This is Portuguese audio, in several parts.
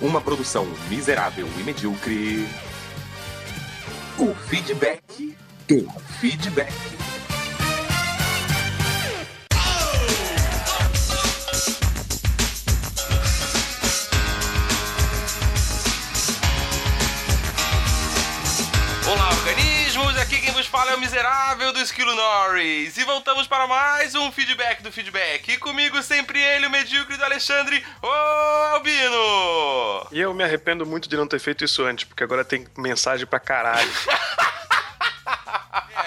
Uma produção miserável e medíocre. O feedback do feedback. O miserável do Esquilo Norris. E voltamos para mais um feedback do feedback. E comigo sempre ele, o medíocre do Alexandre, o Albino! E eu me arrependo muito de não ter feito isso antes, porque agora tem mensagem pra caralho.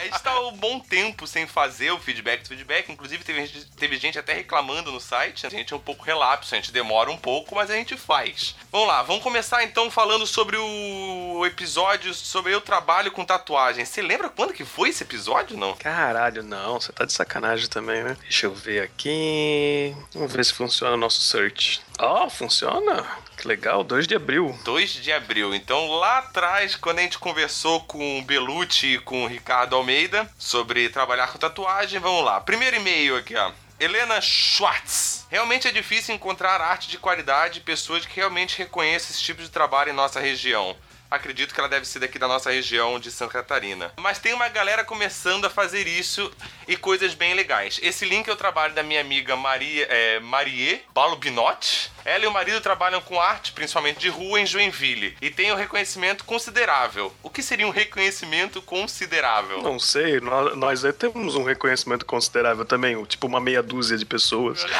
A gente tá um bom tempo sem fazer o feedback do feedback. Inclusive, teve teve gente até reclamando no site. A gente é um pouco relapso, a gente demora um pouco, mas a gente faz. Vamos lá, vamos começar então falando sobre o episódio sobre eu trabalho com tatuagem. Você lembra quando que foi esse episódio, não? Caralho, não, você tá de sacanagem também, né? Deixa eu ver aqui. Vamos ver se funciona o nosso search. Ó, oh, funciona? Que legal, 2 de abril. 2 de abril. Então, lá atrás, quando a gente conversou com o Belucci e com o Ricardo Almeida sobre trabalhar com tatuagem, vamos lá. Primeiro e-mail aqui, ó. Helena Schwartz. Realmente é difícil encontrar arte de qualidade e pessoas que realmente reconheçam esse tipo de trabalho em nossa região. Acredito que ela deve ser daqui da nossa região de Santa Catarina. Mas tem uma galera começando a fazer isso e coisas bem legais. Esse link é o trabalho da minha amiga Maria, é, Marie Balubinotti. Ela e o marido trabalham com arte, principalmente de rua, em Joinville. E tem um reconhecimento considerável. O que seria um reconhecimento considerável? Não sei, nós, nós temos um reconhecimento considerável também, tipo uma meia dúzia de pessoas.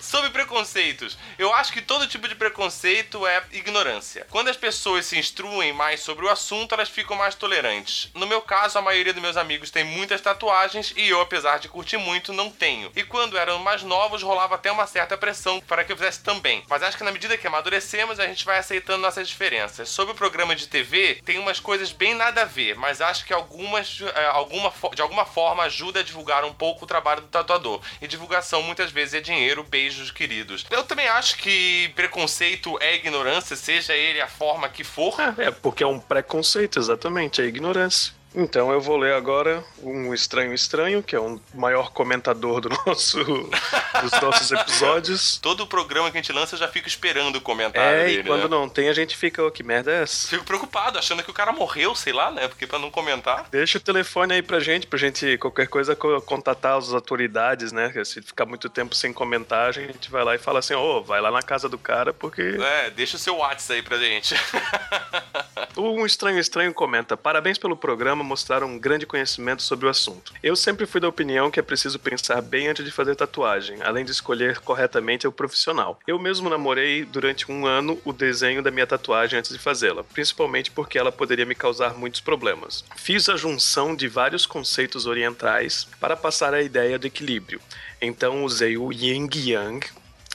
Sobre preconceitos, eu acho que todo tipo de preconceito é ignorância. Quando as pessoas se instruem mais sobre o assunto, elas ficam mais tolerantes. No meu caso, a maioria dos meus amigos tem muitas tatuagens e eu, apesar de curtir muito, não tenho. E quando eram mais novos, rolava até uma certa pressão para que eu fizesse também. Mas acho que na medida que amadurecemos, a gente vai aceitando nossas diferenças. Sobre o programa de TV, tem umas coisas bem nada a ver, mas acho que algumas, alguma, de alguma forma ajuda a divulgar um pouco o trabalho do tatuador. E divulgação muitas vezes é dinheiro, beijos queridos. Eu também acho que preconceito é ignorância, seja ele a forma que for. É, é porque é um preconceito, exatamente, é ignorância. Então eu vou ler agora um Estranho Estranho, que é o maior comentador do nosso, dos nossos episódios. Todo programa que a gente lança eu já fico esperando o comentário é, dele. e quando né? não tem, a gente fica, oh, que merda é essa? Fico preocupado, achando que o cara morreu, sei lá, né? Porque pra não comentar. Deixa o telefone aí pra gente, pra gente, qualquer coisa, contatar as autoridades, né? Se ficar muito tempo sem comentar, a gente vai lá e fala assim, ô, oh, vai lá na casa do cara, porque... É, deixa o seu WhatsApp aí pra gente. um Estranho Estranho comenta, parabéns pelo programa, mostraram um grande conhecimento sobre o assunto. Eu sempre fui da opinião que é preciso pensar bem antes de fazer tatuagem, além de escolher corretamente o profissional. Eu mesmo namorei durante um ano o desenho da minha tatuagem antes de fazê-la, principalmente porque ela poderia me causar muitos problemas. Fiz a junção de vários conceitos orientais para passar a ideia do equilíbrio. Então usei o Yin Yang,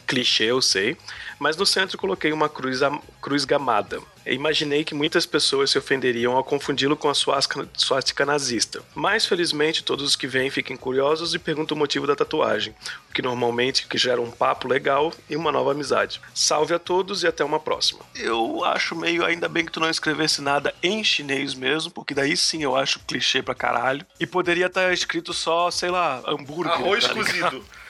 clichê eu sei, mas no centro coloquei uma cruz, cruz gamada. Eu imaginei que muitas pessoas se ofenderiam ao confundi-lo com a suástica nazista. Mas felizmente todos os que vêm fiquem curiosos e perguntam o motivo da tatuagem, o que normalmente que gera um papo legal e uma nova amizade. Salve a todos e até uma próxima. Eu acho meio ainda bem que tu não escrevesse nada em chinês mesmo, porque daí sim eu acho clichê pra caralho. E poderia estar escrito só, sei lá, hambúrguer. Arroz tá cozido,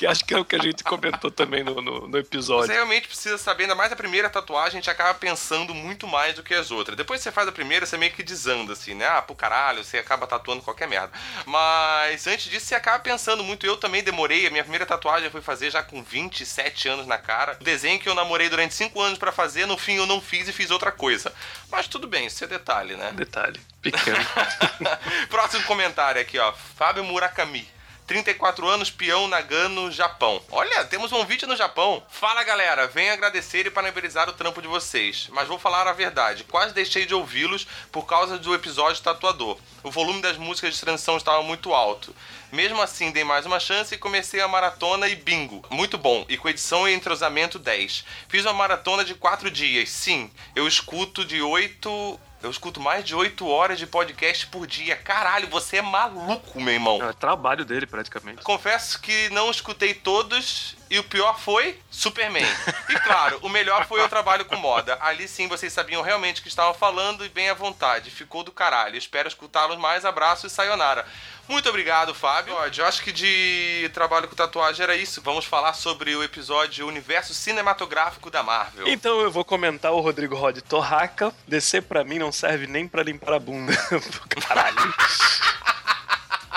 que acho que é o que a gente comentou também no, no, no, episódio. Você realmente precisa saber, ainda mais a primeira tatuagem, a gente acaba pensando muito mais do que as outras. Depois que você faz a primeira, você meio que desanda, assim, né? Ah, pro caralho, você acaba tatuando qualquer merda. Mas antes disso, você acaba pensando muito. Eu também demorei, a minha primeira tatuagem eu fui fazer já com 27 anos na cara. O desenho que eu namorei durante 5 anos para fazer, no fim eu não fiz e fiz outra coisa. Mas tudo bem, isso é detalhe, né? Detalhe, pequeno. Próximo comentário aqui, ó. Fábio Murakami. 34 anos, peão Nagano, Japão. Olha, temos um vídeo no Japão. Fala galera, venho agradecer e parabenizar o trampo de vocês. Mas vou falar a verdade, quase deixei de ouvi-los por causa do episódio tatuador. O volume das músicas de transição estava muito alto. Mesmo assim, dei mais uma chance e comecei a maratona e bingo. Muito bom, e com edição e entrosamento 10. Fiz uma maratona de 4 dias. Sim, eu escuto de 8 eu escuto mais de 8 horas de podcast por dia. Caralho, você é maluco, meu irmão. É trabalho dele, praticamente. Confesso que não escutei todos e o pior foi Superman. E claro, o melhor foi o trabalho com moda. Ali sim vocês sabiam realmente o que estavam falando e bem à vontade. Ficou do caralho. Espero escutá-los mais. Abraço e sayonara. Muito obrigado, Fábio. Eu acho que de trabalho com tatuagem era isso. Vamos falar sobre o episódio Universo Cinematográfico da Marvel. Então eu vou comentar o Rodrigo Rod Torraca. Descer pra mim não serve nem pra limpar a bunda. Caralho.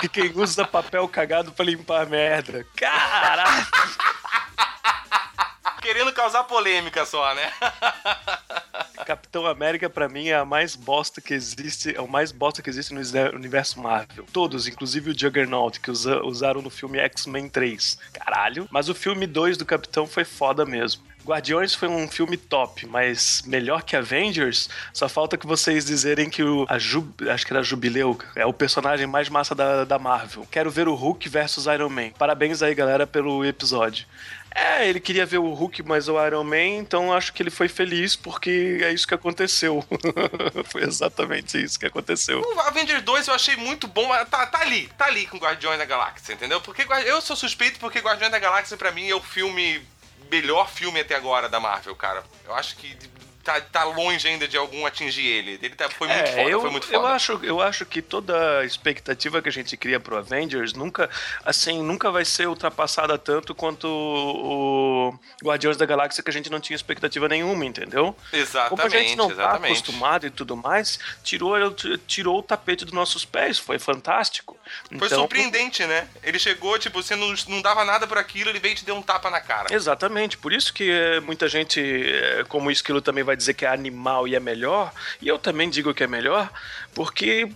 que quem usa papel cagado pra limpar a merda. Caralho. Querendo causar polêmica só, né? Capitão América, para mim, é a mais bosta que existe, é o mais bosta que existe no universo Marvel. Todos, inclusive o Juggernaut, que usa, usaram no filme X-Men 3. Caralho. Mas o filme 2 do Capitão foi foda mesmo. Guardiões foi um filme top, mas melhor que Avengers, só falta que vocês dizerem que o a Jub, acho que era Jubileu, é o personagem mais massa da, da Marvel. Quero ver o Hulk versus Iron Man. Parabéns aí, galera, pelo episódio. É, ele queria ver o Hulk, mas o Iron Man, então acho que ele foi feliz porque é isso que aconteceu. foi exatamente isso que aconteceu. O Avengers 2 eu achei muito bom, tá, tá ali, tá ali com Guardiões da Galáxia, entendeu? Porque eu sou suspeito porque Guardiões da Galáxia para mim é o filme melhor filme até agora da Marvel, cara. Eu acho que tá, tá longe ainda de algum atingir ele. Ele tá, foi muito é, foda, eu, foi muito foda. Eu acho, eu acho que toda a expectativa que a gente cria pro Avengers nunca, assim, nunca vai ser ultrapassada tanto quanto o Guardiões da Galáxia que a gente não tinha expectativa nenhuma, entendeu? Exatamente, Como a gente não tá exatamente. tá acostumado e tudo mais, tirou, tirou o tapete dos nossos pés, foi fantástico. Foi então, surpreendente, né? Ele chegou, tipo, você não, não dava nada por aquilo, ele veio e te deu um tapa na cara. Exatamente, por isso que eh, muita gente, eh, como o Esquilo também vai dizer que é animal e é melhor, e eu também digo que é melhor, porque,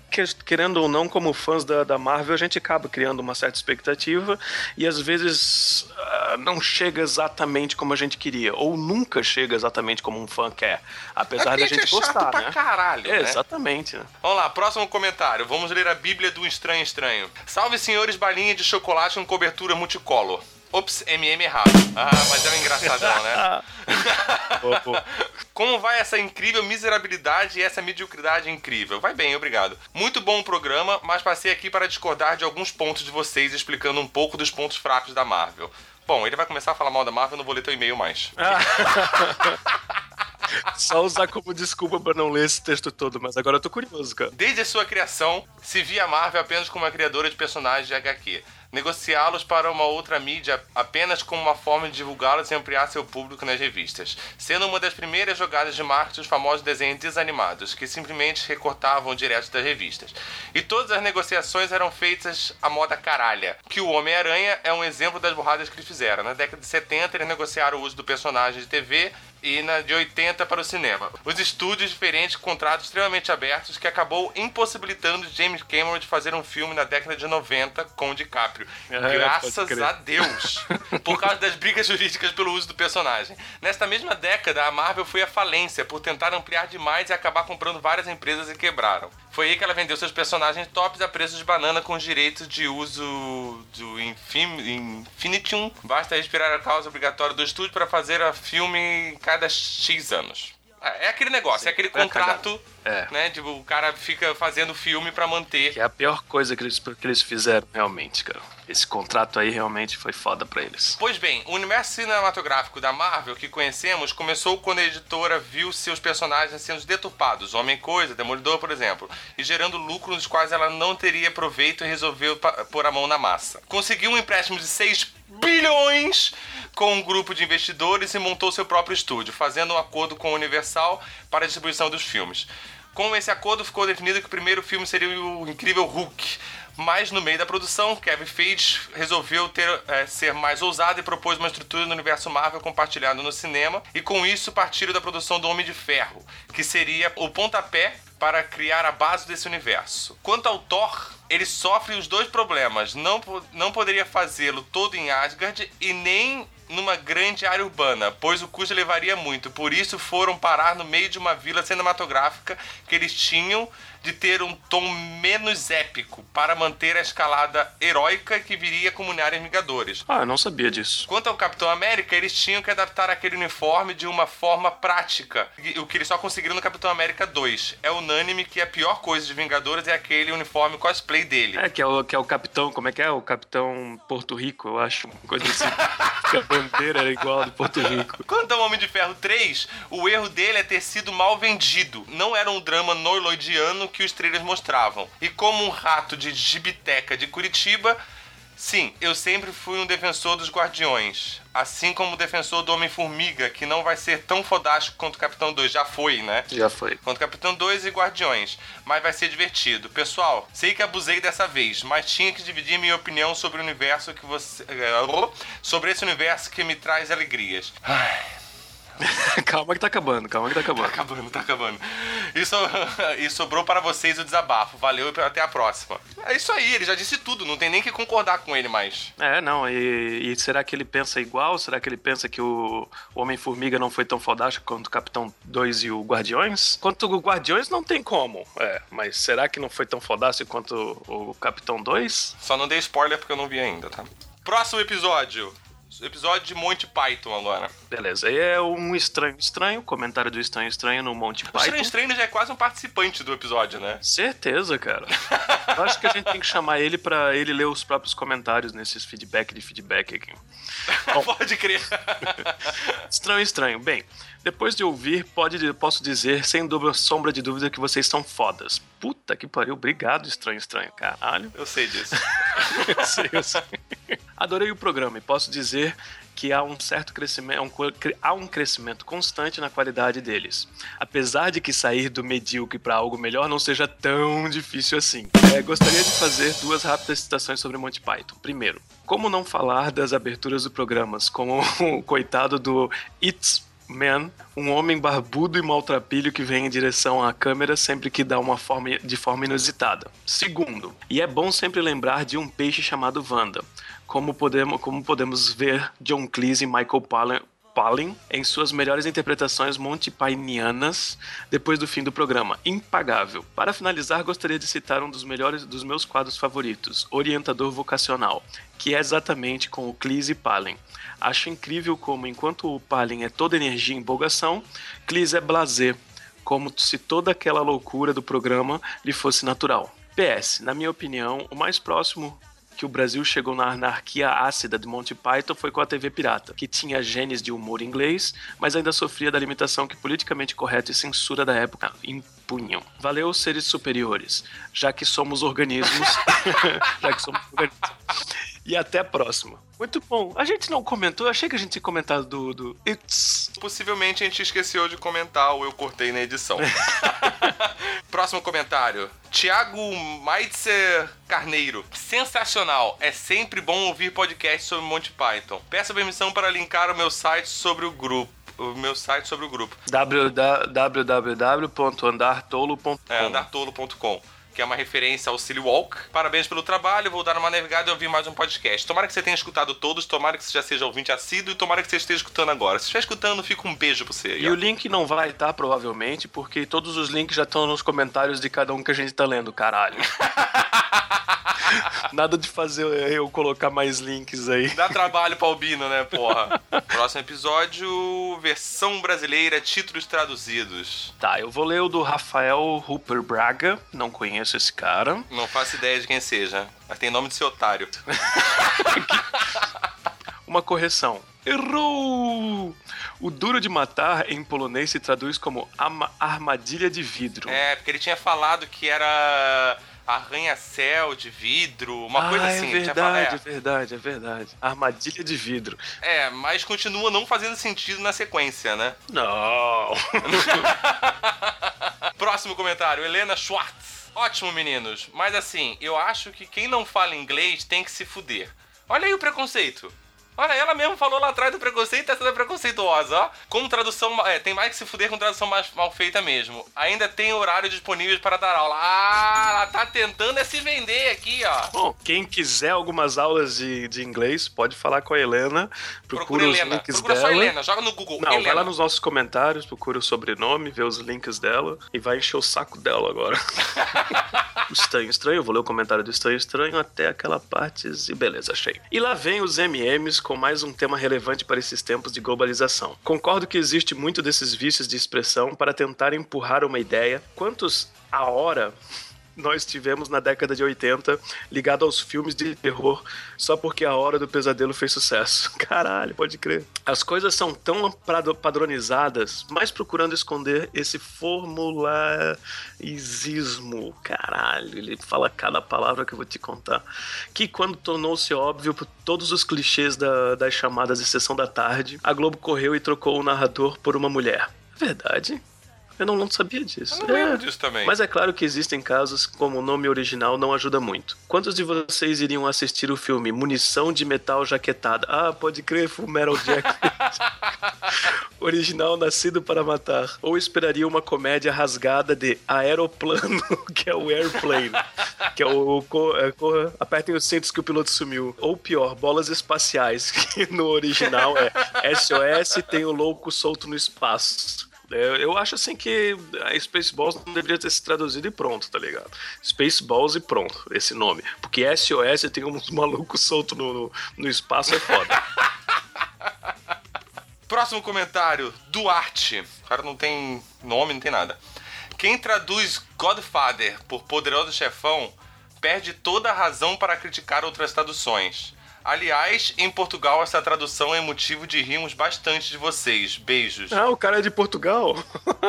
querendo ou não, como fãs da, da Marvel, a gente acaba criando uma certa expectativa e às vezes uh, não chega exatamente como a gente queria, ou nunca chega exatamente como um fã quer, apesar da gente é gostar, pra né? caralho, é, né? Exatamente. Vamos lá, próximo comentário. Vamos ler a Bíblia do Estranho Estranho. Salve, senhores, balinha de chocolate com cobertura multicolor. Ops, MM errado. Ah, mas é um engraçadão, né? Como vai essa incrível miserabilidade e essa mediocridade incrível? Vai bem, obrigado. Muito bom o programa, mas passei aqui para discordar de alguns pontos de vocês, explicando um pouco dos pontos fracos da Marvel. Bom, ele vai começar a falar mal da Marvel, eu não vou ler teu e-mail mais. Só usar como desculpa para não ler esse texto todo, mas agora eu tô curioso, cara. Desde a sua criação, se via a Marvel apenas como uma criadora de personagens de HQ negociá-los para uma outra mídia apenas como uma forma de divulgá-los e ampliar seu público nas revistas, sendo uma das primeiras jogadas de marketing os famosos desenhos desanimados, que simplesmente recortavam direto das revistas. E todas as negociações eram feitas à moda caralha, que o Homem-Aranha é um exemplo das burradas que eles fizeram. Na década de 70, eles negociaram o uso do personagem de TV e na de 80 para o cinema. Os estúdios diferentes, contratos extremamente abertos, que acabou impossibilitando James Cameron de fazer um filme na década de 90 com o DiCaprio. É, Graças a Deus! por causa das brigas jurídicas pelo uso do personagem. Nesta mesma década, a Marvel foi à falência por tentar ampliar demais e acabar comprando várias empresas e quebraram. Foi aí que ela vendeu seus personagens tops a preço de banana com os direitos de uso do Infinitium. Basta respirar a causa obrigatória do estúdio para fazer a filme cada X anos. É, é aquele negócio, Sim, é aquele é contrato, é. Né? Tipo, o cara fica fazendo filme para manter. Que é a pior coisa que eles, que eles fizeram, realmente, cara. Esse contrato aí realmente foi foda pra eles. Pois bem, o universo cinematográfico da Marvel que conhecemos começou quando a editora viu seus personagens sendo deturpados, Homem-Coisa, Demolidor, por exemplo, e gerando lucros nos quais ela não teria proveito e resolveu pôr a mão na massa. Conseguiu um empréstimo de 6 bilhões com um grupo de investidores e montou seu próprio estúdio, fazendo um acordo com a Universal para a distribuição dos filmes. Com esse acordo ficou definido que o primeiro filme seria o incrível Hulk, mas no meio da produção, Kevin Feige resolveu ter, é, ser mais ousado e propôs uma estrutura no universo Marvel compartilhado no cinema, e com isso partiram da produção do Homem de Ferro, que seria o pontapé para criar a base desse universo. Quanto ao Thor, ele sofre os dois problemas. Não, não poderia fazê-lo todo em Asgard e nem numa grande área urbana, pois o custo levaria muito. Por isso foram parar no meio de uma vila cinematográfica que eles tinham de ter um tom menos épico para manter a escalada heróica que viria com Mulheres Vingadores. Ah, eu não sabia disso. Quanto ao Capitão América, eles tinham que adaptar aquele uniforme de uma forma prática, o que eles só conseguiram no Capitão América 2. É unânime que a pior coisa de Vingadores é aquele uniforme cosplay dele. É, que é o, que é o Capitão, como é que é? O Capitão Porto Rico, eu acho, uma coisa assim. bandeira era igual a de Porto Rico. Quanto ao Homem de Ferro 3, o erro dele é ter sido mal vendido. Não era um drama noiloidiano que os trailers mostravam. E como um rato de gibiteca de Curitiba, sim, eu sempre fui um defensor dos Guardiões. Assim como o defensor do Homem-Formiga, que não vai ser tão fodástico quanto o Capitão 2. Já foi, né? Já foi. Quanto Capitão 2 e Guardiões. Mas vai ser divertido. Pessoal, sei que abusei dessa vez, mas tinha que dividir minha opinião sobre o universo que você. eh, Sobre esse universo que me traz alegrias. Ai. calma que tá acabando, calma que tá Tá acabando. acabando, tá acabando. E, so- e sobrou para vocês o desabafo. Valeu e até a próxima. É isso aí, ele já disse tudo, não tem nem que concordar com ele mais. É, não, e, e será que ele pensa igual? Será que ele pensa que o, o Homem-Formiga não foi tão fodástico quanto o Capitão 2 e o Guardiões? Quanto o Guardiões não tem como, é, mas será que não foi tão fodástico quanto o, o Capitão 2? Só não dei spoiler porque eu não vi ainda, tá? Próximo episódio. Episódio de Monty Python agora. Beleza, aí é um estranho estranho, comentário do estranho estranho no Monty O Python. Estranho Estranho já é quase um participante do episódio, né? Certeza, cara. Eu acho que a gente tem que chamar ele pra ele ler os próprios comentários nesses feedback de feedback aqui. Pode crer. Estranho, estranho. Bem, depois de ouvir, pode, posso dizer, sem dúvida, sombra de dúvida, que vocês são fodas. Puta que pariu, obrigado, estranho, estranho. Caralho. Eu sei disso. Eu sei, eu sei. Adorei o programa e posso dizer que há um certo crescimento, um co- cre- há um crescimento constante na qualidade deles. Apesar de que sair do medíocre para algo melhor não seja tão difícil assim. É, gostaria de fazer duas rápidas citações sobre Monty Python. Primeiro, como não falar das aberturas do programas, como o coitado do It's Man, um homem barbudo e maltrapilho que vem em direção à câmera sempre que dá uma forma de forma inusitada. Segundo, e é bom sempre lembrar de um peixe chamado Wanda, como podemos, como podemos ver John Cleese e Michael Palin, Palin em suas melhores interpretações Monty Pythonianas depois do fim do programa. Impagável. Para finalizar, gostaria de citar um dos melhores dos meus quadros favoritos, Orientador Vocacional, que é exatamente com o Cleese e Palin. Acho incrível como, enquanto o Palin é toda energia e empolgação, Cleese é blazer, como se toda aquela loucura do programa lhe fosse natural. PS, na minha opinião, o mais próximo que o Brasil chegou na anarquia ácida de Monty Python foi com a TV Pirata, que tinha genes de humor inglês, mas ainda sofria da limitação que politicamente correta e censura da época impunham. Valeu, seres superiores, já que somos organismos. já que somos organismos. E até a próxima. Muito bom. A gente não comentou, eu achei que a gente tinha comentado do, do It's. Possivelmente a gente esqueceu de comentar ou eu cortei na edição. Próximo comentário. Tiago Maitzer Carneiro. Sensacional. É sempre bom ouvir podcast sobre Monty Python. Peço permissão para linkar o meu site sobre o grupo. O meu site sobre o grupo. www.andartolo.com É andartolo.com. Que é uma referência ao Silly Walk. Parabéns pelo trabalho, vou dar uma navegada e ouvir mais um podcast. Tomara que você tenha escutado todos, tomara que você já seja ouvinte assíduo e tomara que você esteja escutando agora. Se estiver escutando, fica um beijo pra você. aí, E ó. o link não vai estar, provavelmente, porque todos os links já estão nos comentários de cada um que a gente tá lendo, caralho. Nada de fazer eu colocar mais links aí. Dá trabalho pra Albino, né, porra? Próximo episódio, versão brasileira, títulos traduzidos. Tá, eu vou ler o do Rafael Rupert Braga, não conheço esse cara. Não faço ideia de quem seja, mas tem nome de ser otário. Uma correção. Errou! O duro de matar em polonês se traduz como armadilha de vidro. É, porque ele tinha falado que era arranha-céu de vidro, uma ah, coisa é assim. tinha verdade, é verdade, é verdade. Armadilha de vidro. é, é, mas continua não fazendo sentido na sequência, né? Não. Próximo comentário, Helena Schwartz. Ótimo, meninos. Mas assim, eu acho que quem não fala inglês tem que se fuder. Olha aí o preconceito. Olha, ela mesmo falou lá atrás do preconceito, tá sendo preconceituosa, ó. Com tradução. É, tem mais que se fuder com tradução mais mal feita mesmo. Ainda tem horário disponível para dar aula. Ah, ela tá tentando é se vender aqui, ó. Bom, quem quiser algumas aulas de, de inglês, pode falar com a Helena. Procura, Procura os Helena. links Procura dela. só Helena, joga no Google. Não, Helena. vai lá nos nossos comentários, procura o sobrenome, vê os links dela e vai encher o saco dela agora. estranho, estranho, eu vou ler o comentário do estranho, estranho até aquela parte e beleza, achei. E lá vem os MMs com mais um tema relevante para esses tempos de globalização. Concordo que existe muito desses vícios de expressão para tentar empurrar uma ideia. Quantos a hora nós tivemos na década de 80 ligado aos filmes de terror só porque a Hora do Pesadelo fez sucesso. Caralho, pode crer. As coisas são tão padronizadas, mas procurando esconder esse formulaizismo. Caralho, ele fala cada palavra que eu vou te contar. Que quando tornou-se óbvio por todos os clichês da, das chamadas de sessão da tarde, a Globo correu e trocou o narrador por uma mulher. Verdade. Eu não, não sabia disso. Eu não lembro é. disso também. Mas é claro que existem casos como o nome original não ajuda muito. Quantos de vocês iriam assistir o filme Munição de Metal Jaquetada? Ah, pode crer, Full Metal Jacket. original Nascido para Matar. Ou esperaria uma comédia rasgada de Aeroplano, que é o Airplane. que é o. É, corra, apertem os cintos que o piloto sumiu. Ou pior, Bolas Espaciais, que no original é SOS tem o louco solto no espaço. É, eu acho assim que a Spaceballs não deveria ter se traduzido e pronto, tá ligado? Spaceballs e pronto, esse nome. Porque SOS tem uns malucos soltos no, no, no espaço, é foda. Próximo comentário, Duarte. O cara não tem nome, não tem nada. Quem traduz Godfather por Poderoso Chefão perde toda a razão para criticar outras traduções. Aliás, em Portugal essa tradução é motivo de rirmos bastante de vocês. Beijos. Ah, o cara é de Portugal.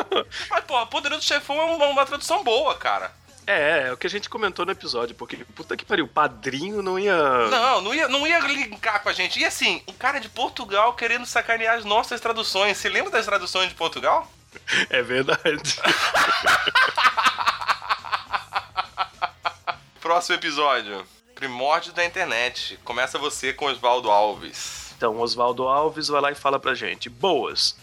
Mas, pô, Poderoso Chefão é uma, uma tradução boa, cara. É, é o que a gente comentou no episódio, porque puta que pariu, o padrinho não ia. Não, não ia, não ia linkar com a gente. E assim, um cara de Portugal querendo sacanear as nossas traduções. Você lembra das traduções de Portugal? É verdade. Próximo episódio primórdio da internet. Começa você com Oswaldo Alves. Então, Oswaldo Alves vai lá e fala pra gente: Boas!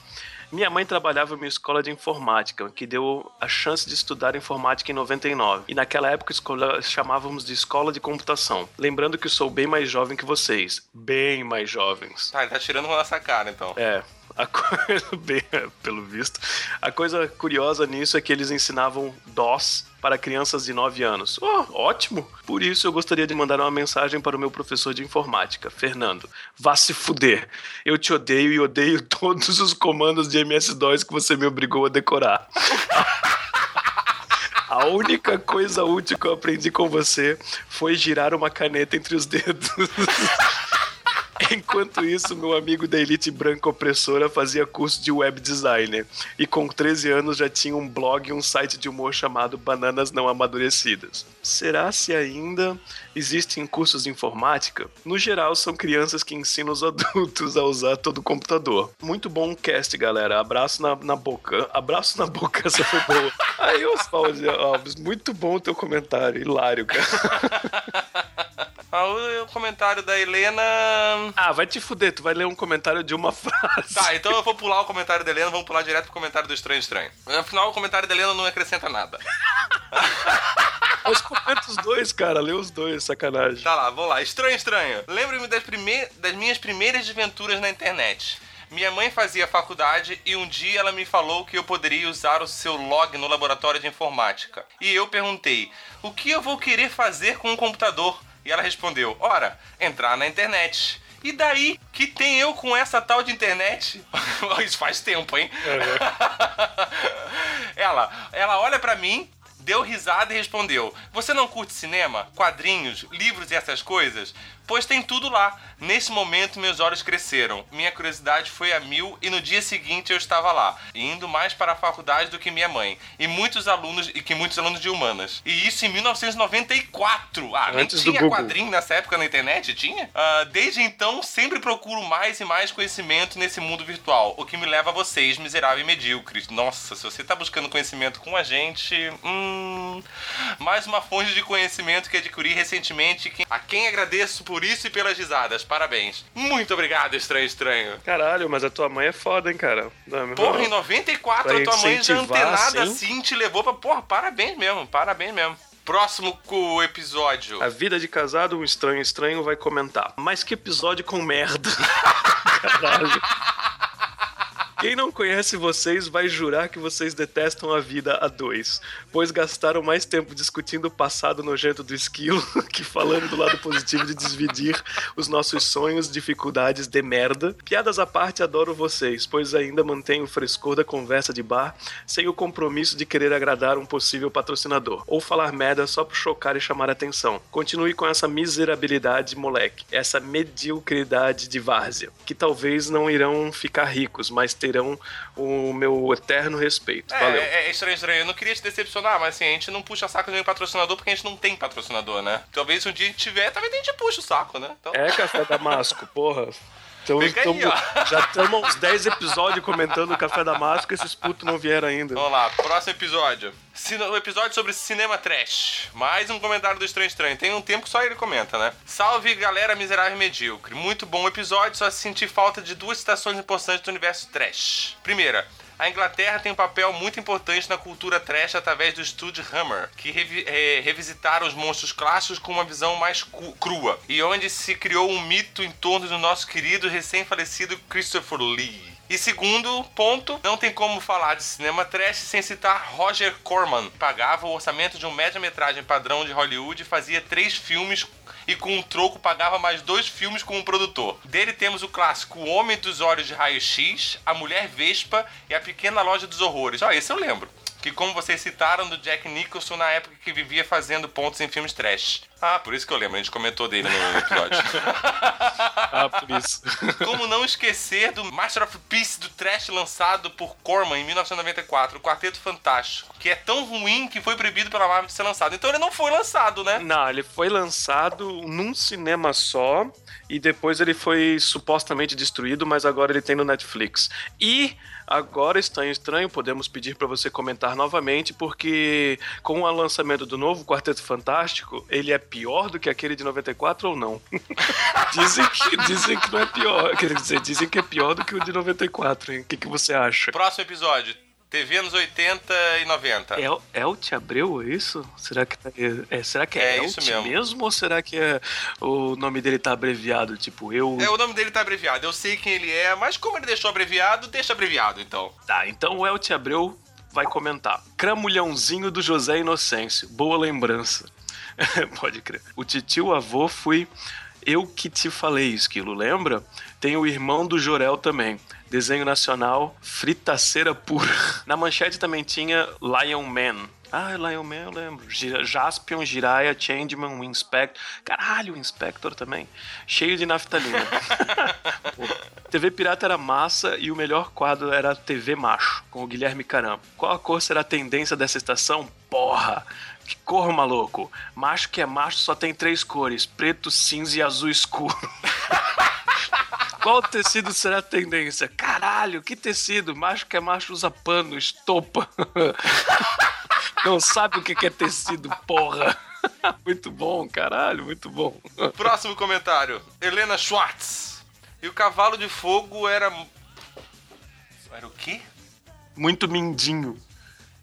Minha mãe trabalhava em uma escola de informática, que deu a chance de estudar informática em 99. E naquela época escola, chamávamos de escola de computação. Lembrando que sou bem mais jovem que vocês. Bem mais jovens. Tá, ele tá tirando com a nossa cara, então. É. A coisa, bem, pelo visto, a coisa curiosa nisso é que eles ensinavam DOS para crianças de 9 anos. Oh, ótimo! Por isso eu gostaria de mandar uma mensagem para o meu professor de informática, Fernando. Vá se fuder. Eu te odeio e odeio todos os comandos de MS-DOS que você me obrigou a decorar. A única coisa útil que eu aprendi com você foi girar uma caneta entre os dedos. Enquanto isso, meu amigo da elite branca opressora fazia curso de web designer e com 13 anos já tinha um blog e um site de humor chamado Bananas Não Amadurecidas. Será se ainda existem cursos de informática? No geral, são crianças que ensinam os adultos a usar todo o computador. Muito bom cast, galera. Abraço na, na boca. Abraço na boca, essa foi boa. Aí, Oswaldo Alves, muito bom o teu comentário. Hilário, cara. O comentário da Helena. Ah, vai te fuder, tu vai ler um comentário de uma frase. Tá, então eu vou pular o comentário da Helena, vamos pular direto pro comentário do Estranho Estranho. Afinal, o comentário da Helena não acrescenta nada. Mas comenta os dois, cara, lê os dois, sacanagem. Tá lá, vou lá. Estranho Estranho. Lembro-me das, prime... das minhas primeiras desventuras na internet. Minha mãe fazia faculdade e um dia ela me falou que eu poderia usar o seu log no laboratório de informática. E eu perguntei: o que eu vou querer fazer com um computador? E ela respondeu: Ora, entrar na internet. E daí que tem eu com essa tal de internet? Isso faz tempo, hein? É. ela, ela olha para mim, deu risada e respondeu: Você não curte cinema, quadrinhos, livros e essas coisas? Pois tem tudo lá. Nesse momento, meus olhos cresceram. Minha curiosidade foi a mil e no dia seguinte eu estava lá, indo mais para a faculdade do que minha mãe. E muitos alunos, e que muitos alunos de humanas. E isso em 1994. Ah, Antes nem tinha quadrinho nessa época na internet? Tinha? Uh, desde então, sempre procuro mais e mais conhecimento nesse mundo virtual. O que me leva a vocês, miserável e medíocres. Nossa, se você está buscando conhecimento com a gente. Hum. Mais uma fonte de conhecimento que adquiri recentemente. A quem agradeço por por isso e pelas risadas. Parabéns. Muito obrigado, Estranho Estranho. Caralho, mas a tua mãe é foda, hein, cara? Não, porra, em 94 a tua mãe já antenada assim? assim te levou pra. Porra, parabéns mesmo, parabéns mesmo. Próximo episódio. A vida de casado, um estranho estranho vai comentar. Mas que episódio com merda. Caralho. Quem não conhece vocês vai jurar que vocês detestam a vida a dois, pois gastaram mais tempo discutindo o passado nojento do esquilo que falando do lado positivo de dividir os nossos sonhos, dificuldades de merda. Piadas à parte, adoro vocês, pois ainda mantenho o frescor da conversa de bar sem o compromisso de querer agradar um possível patrocinador, ou falar merda só por chocar e chamar atenção. Continue com essa miserabilidade, moleque, essa mediocridade de várzea, que talvez não irão ficar ricos, mas terão o meu eterno respeito. É, Valeu. é, é estranho, estranho. Eu não queria te decepcionar, mas assim, a gente não puxa saco de nenhum patrocinador porque a gente não tem patrocinador, né? Talvez um dia a gente tiver, talvez a gente puxe o saco, né? Então... É café damasco, porra. Então, aí, tamo- já estamos uns 10 episódios comentando o café damasco e esses putos não vieram ainda. Vamos lá, próximo episódio. O episódio sobre cinema trash. Mais um comentário do Estranho Estranho. Tem um tempo que só ele comenta, né? Salve galera miserável e medíocre. Muito bom episódio, só senti falta de duas citações importantes do universo trash. Primeira. A Inglaterra tem um papel muito importante na cultura trash através do estúdio Hammer, que revi- eh, revisitaram os monstros clássicos com uma visão mais crua, e onde se criou um mito em torno do nosso querido recém-falecido Christopher Lee. E segundo ponto, não tem como falar de cinema trash sem citar Roger Corman. Pagava o orçamento de um média-metragem padrão de Hollywood e fazia três filmes e com um troco pagava mais dois filmes com um produtor. Dele temos o clássico O Homem dos Olhos de Raio-X, A Mulher Vespa e A Pequena Loja dos Horrores. Ó, esse eu lembro. Que como vocês citaram do Jack Nicholson na época que vivia fazendo pontos em filmes trash. Ah, por isso que eu lembro, a gente comentou dele no episódio. Ah, por isso. Como não esquecer do Master of Peace do trash lançado por Corman em 1994, o Quarteto Fantástico, que é tão ruim que foi proibido pela Marvel de ser lançado. Então ele não foi lançado, né? Não, ele foi lançado num cinema só e depois ele foi supostamente destruído, mas agora ele tem no Netflix. E agora, Estranho Estranho, podemos pedir para você comentar novamente, porque com o lançamento do novo Quarteto Fantástico, ele é pior do que aquele de 94 ou não? dizem, que, dizem que não é pior, quer dizer, dizem que é pior do que o de 94, hein? O que, que você acha? Próximo episódio. TV nos 80 e 90. El, Elt Abreu, é isso? Será que, tá- é, será que é, É isso mesmo. Ou será que é, o nome dele tá abreviado? Tipo, eu. É, o nome dele tá abreviado. Eu sei quem ele é, mas como ele deixou abreviado, deixa abreviado, então. Tá, então o Elt Abreu vai comentar. Cramulhãozinho do José Inocêncio. Boa lembrança. Pode crer. O titio avô fui eu que te falei, Esquilo, lembra? Tem o irmão do Jorel também. Desenho nacional, fritaceira pura. Na manchete também tinha Lion Man. Ah, Lion Man eu lembro. Jaspion, Jiraiya, Changeman, Winspector. Caralho, o Inspector também. Cheio de naftalina. TV Pirata era massa e o melhor quadro era TV Macho, com o Guilherme Caram. Qual a cor será a tendência dessa estação? Porra! Que cor, maluco? Macho que é macho só tem três cores: preto, cinza e azul escuro. Qual tecido será a tendência? Caralho, que tecido? Macho que é macho usa pano, estopa. Não sabe o que é tecido, porra. Muito bom, caralho, muito bom. Próximo comentário. Helena Schwartz. E o cavalo de fogo era. Era o quê? Muito mindinho.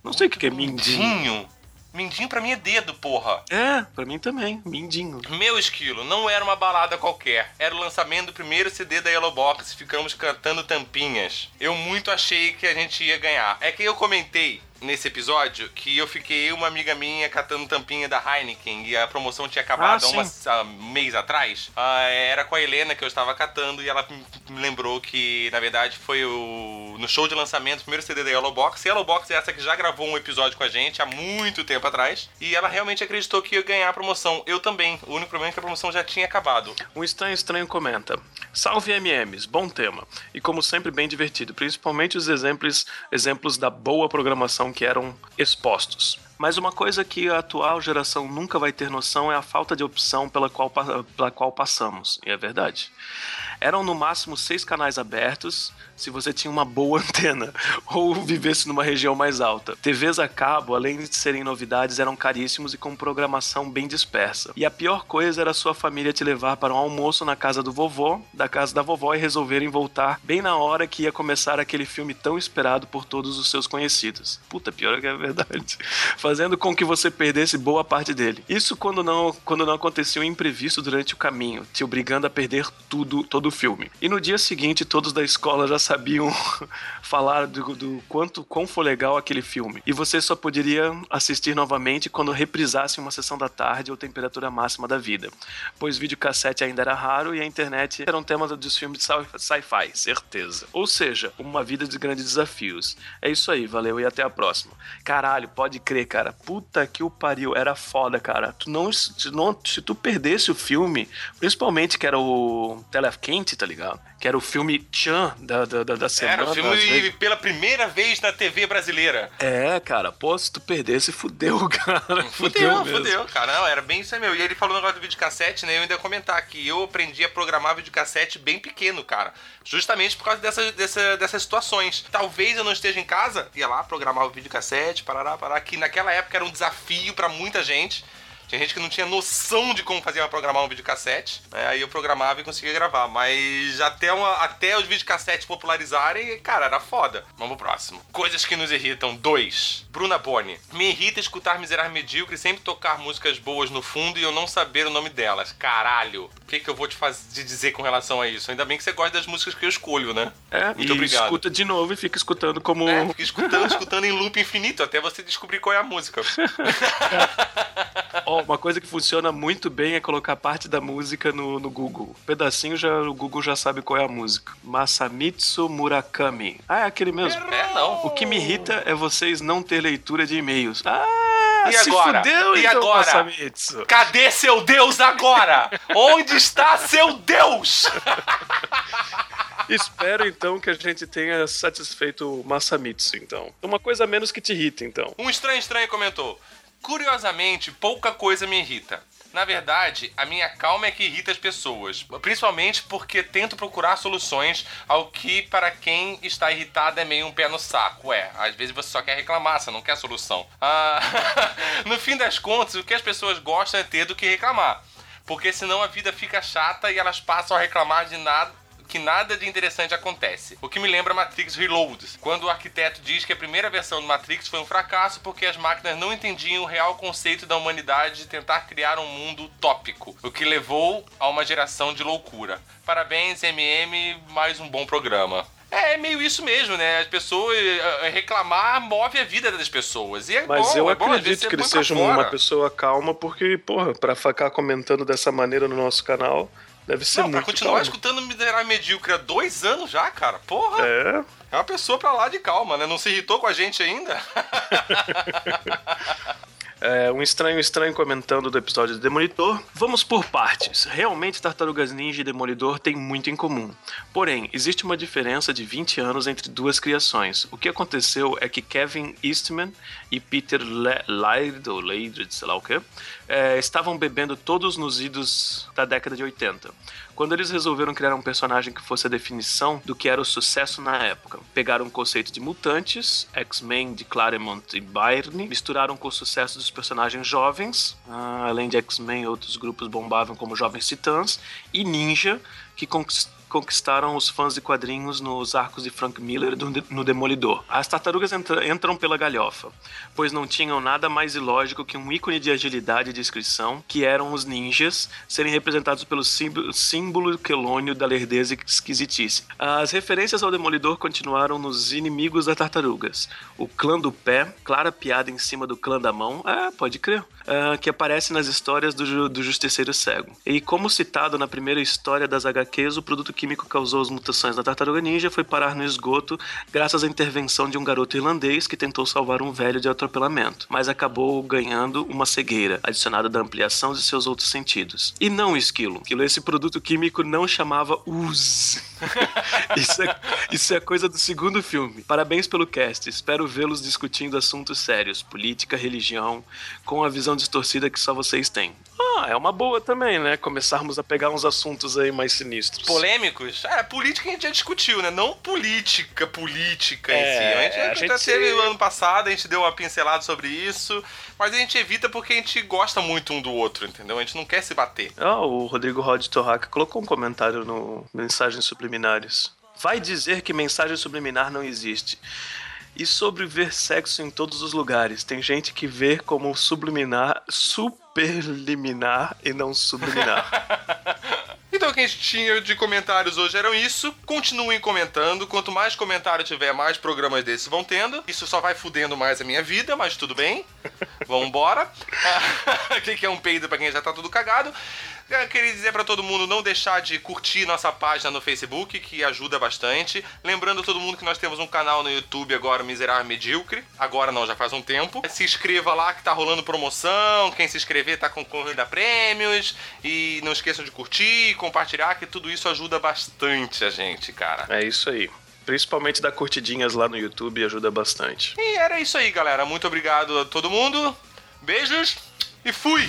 Não sei o que que é mindinho. Mindinho. Mindinho pra mim é dedo, porra. É, pra mim também, mindinho. Meu esquilo, não era uma balada qualquer. Era o lançamento do primeiro CD da Yellow Box e ficamos cantando tampinhas. Eu muito achei que a gente ia ganhar. É que eu comentei nesse episódio que eu fiquei uma amiga minha catando tampinha da Heineken e a promoção tinha acabado Ah, há um mês atrás. Ah, era com a Helena que eu estava catando e ela me- lembrou que, na verdade, foi o no show de lançamento, o primeiro CD da Yellow Box. Yellow Box é essa que já gravou um episódio com a gente há muito tempo atrás. E ela realmente acreditou que ia ganhar a promoção. Eu também. O único problema é que a promoção já tinha acabado. Um estranho estranho comenta: Salve MMs, bom tema. E como sempre, bem divertido, principalmente os exemplos, exemplos da boa programação que eram expostos. Mas uma coisa que a atual geração nunca vai ter noção é a falta de opção pela qual, pela qual passamos. E é verdade. Eram no máximo seis canais abertos se você tinha uma boa antena ou vivesse numa região mais alta. TVs a cabo, além de serem novidades, eram caríssimos e com programação bem dispersa. E a pior coisa era sua família te levar para um almoço na casa do vovô, da casa da vovó e resolverem voltar bem na hora que ia começar aquele filme tão esperado por todos os seus conhecidos. Puta, pior que é verdade. Fazendo com que você perdesse boa parte dele. Isso quando não, quando não acontecia um imprevisto durante o caminho, te obrigando a perder tudo, todo o filme. E no dia seguinte, todos da escola já sabiam falar do, do quanto, quão foi legal aquele filme. E você só poderia assistir novamente quando reprisasse uma sessão da tarde ou temperatura máxima da vida. Pois videocassete ainda era raro e a internet era um tema dos filmes de sci-fi, certeza. Ou seja, uma vida de grandes desafios. É isso aí, valeu e até a próxima. Caralho, pode crer, cara. Puta que o pariu, era foda, cara. Tu não, se, não, se tu perdesse o filme, principalmente que era o telefone 20, tá ligado? Que era o filme Chan da, da, da, da semana. Era o filme pela primeira vez na TV brasileira. É, cara, pô, se tu perdesse, fudeu, cara. Fudeu, fudeu, fudeu cara. Não, era bem isso aí meu. E ele falou um negócio do videocassete, né? Eu ainda ia comentar que eu aprendi a programar videocassete bem pequeno, cara. Justamente por causa dessas, dessa, dessas situações. Talvez eu não esteja em casa, ia lá, programar o videocassete, parará, parará, que naquela época era um desafio para muita gente. Tinha gente que não tinha noção de como fazer programar um videocassete. Né? Aí eu programava e conseguia gravar. Mas até, uma, até os videocassetes popularizarem, cara, era foda. Vamos pro próximo. Coisas que nos irritam. Dois. Bruna Boni. Me irrita escutar Miserável Medíocre e sempre tocar músicas boas no fundo e eu não saber o nome delas. Caralho. O que, que eu vou te fazer dizer com relação a isso? Ainda bem que você gosta das músicas que eu escolho, né? É, Muito e obrigado. escuta de novo e fica escutando como. É, fica escutando, escutando em loop infinito até você descobrir qual é a música. oh, uma coisa que funciona muito bem é colocar parte da música no, no Google. Um pedacinho já, o Google já sabe qual é a música. Masamitsu Murakami. Ah, é aquele mesmo? É, não. O que me irrita é vocês não ter leitura de e-mails. Ah, e agora? Fudeu, e então, agora? Masamitsu. Cadê seu Deus agora? Onde está seu Deus? Espero então que a gente tenha satisfeito o Masamitsu, então. Uma coisa menos que te irrita, então. Um estranho estranho comentou: Curiosamente, pouca coisa me irrita. Na verdade, a minha calma é que irrita as pessoas, principalmente porque tento procurar soluções ao que para quem está irritado é meio um pé no saco. É, às vezes você só quer reclamar, você não quer solução. Ah, no fim das contas, o que as pessoas gostam é ter do que reclamar. Porque senão a vida fica chata e elas passam a reclamar de nada que nada de interessante acontece. O que me lembra Matrix Reloaded, quando o arquiteto diz que a primeira versão do Matrix foi um fracasso porque as máquinas não entendiam o real conceito da humanidade de tentar criar um mundo utópico, o que levou a uma geração de loucura. Parabéns, MM, mais um bom programa. É, é meio isso mesmo, né? As pessoas eh, eh, reclamar move a vida das pessoas. E é Mas bom, eu é acredito bom, que ele seja uma pessoa calma, porque, porra, pra ficar comentando dessa maneira no nosso canal, Deve ser não, muito. Pra continuar calma. escutando Minerar Medíocre há dois anos já, cara. Porra! É. É uma pessoa pra lá de calma, né? Não se irritou com a gente ainda? É, um estranho estranho comentando do episódio de Demolidor. Vamos por partes. Realmente, Tartarugas Ninja e Demolidor têm muito em comum. Porém, existe uma diferença de 20 anos entre duas criações. O que aconteceu é que Kevin Eastman e Peter Laird, ou Laird, sei lá o que, é, estavam bebendo todos nos idos da década de 80 quando eles resolveram criar um personagem que fosse a definição do que era o sucesso na época. Pegaram o conceito de mutantes, X-Men de Claremont e Byrne, misturaram com o sucesso dos personagens jovens, ah, além de X-Men, outros grupos bombavam como Jovens Titãs, e Ninja, que conquistaram conquistaram os fãs de quadrinhos nos arcos de Frank Miller no Demolidor. As tartarugas entra, entram pela galhofa, pois não tinham nada mais ilógico que um ícone de agilidade e descrição, que eram os ninjas, serem representados pelo símbolo, quelônio da lerdeza e esquisitice. As referências ao Demolidor continuaram nos inimigos das tartarugas. O clã do pé, clara piada em cima do clã da mão, é, pode crer, uh, que aparece nas histórias do, do Justiceiro Cego. E como citado na primeira história das HQs, o produto químico causou as mutações da tartaruga ninja foi parar no esgoto graças à intervenção de um garoto irlandês que tentou salvar um velho de atropelamento, mas acabou ganhando uma cegueira, adicionada da ampliação de seus outros sentidos. E não esquilo. Esquilo, esse produto químico não chamava Uz. isso, é, isso é coisa do segundo filme. Parabéns pelo cast. Espero vê-los discutindo assuntos sérios, política, religião, com a visão distorcida que só vocês têm. Ah, é uma boa também, né? Começarmos a pegar uns assuntos aí mais sinistros. Polêmicos? É, política a gente já discutiu, né? Não política, política é, em si. A gente, a gente já teve o ano passado, a gente deu uma pincelada sobre isso, mas a gente evita porque a gente gosta muito um do outro, entendeu? A gente não quer se bater. Ah, o Rodrigo Rod Torraca colocou um comentário no Mensagens Subliminares. Vai dizer que mensagem subliminar não existe. E sobre ver sexo em todos os lugares. Tem gente que vê como subliminar, superliminar e não subliminar. Então o que a gente tinha de comentários hoje eram isso. Continuem comentando. Quanto mais comentário tiver, mais programas desses vão tendo. Isso só vai fudendo mais a minha vida, mas tudo bem. Vambora. O que é um peido pra quem já tá tudo cagado? Eu queria dizer para todo mundo não deixar de curtir nossa página no Facebook, que ajuda bastante. Lembrando todo mundo que nós temos um canal no YouTube agora, Miserável Medíocre. Agora não, já faz um tempo. Se inscreva lá que tá rolando promoção. Quem se inscrever tá concorrendo a prêmios. E não esqueçam de curtir e compartilhar, que tudo isso ajuda bastante a gente, cara. É isso aí. Principalmente dar curtidinhas lá no YouTube ajuda bastante. E era isso aí, galera. Muito obrigado a todo mundo. Beijos e fui!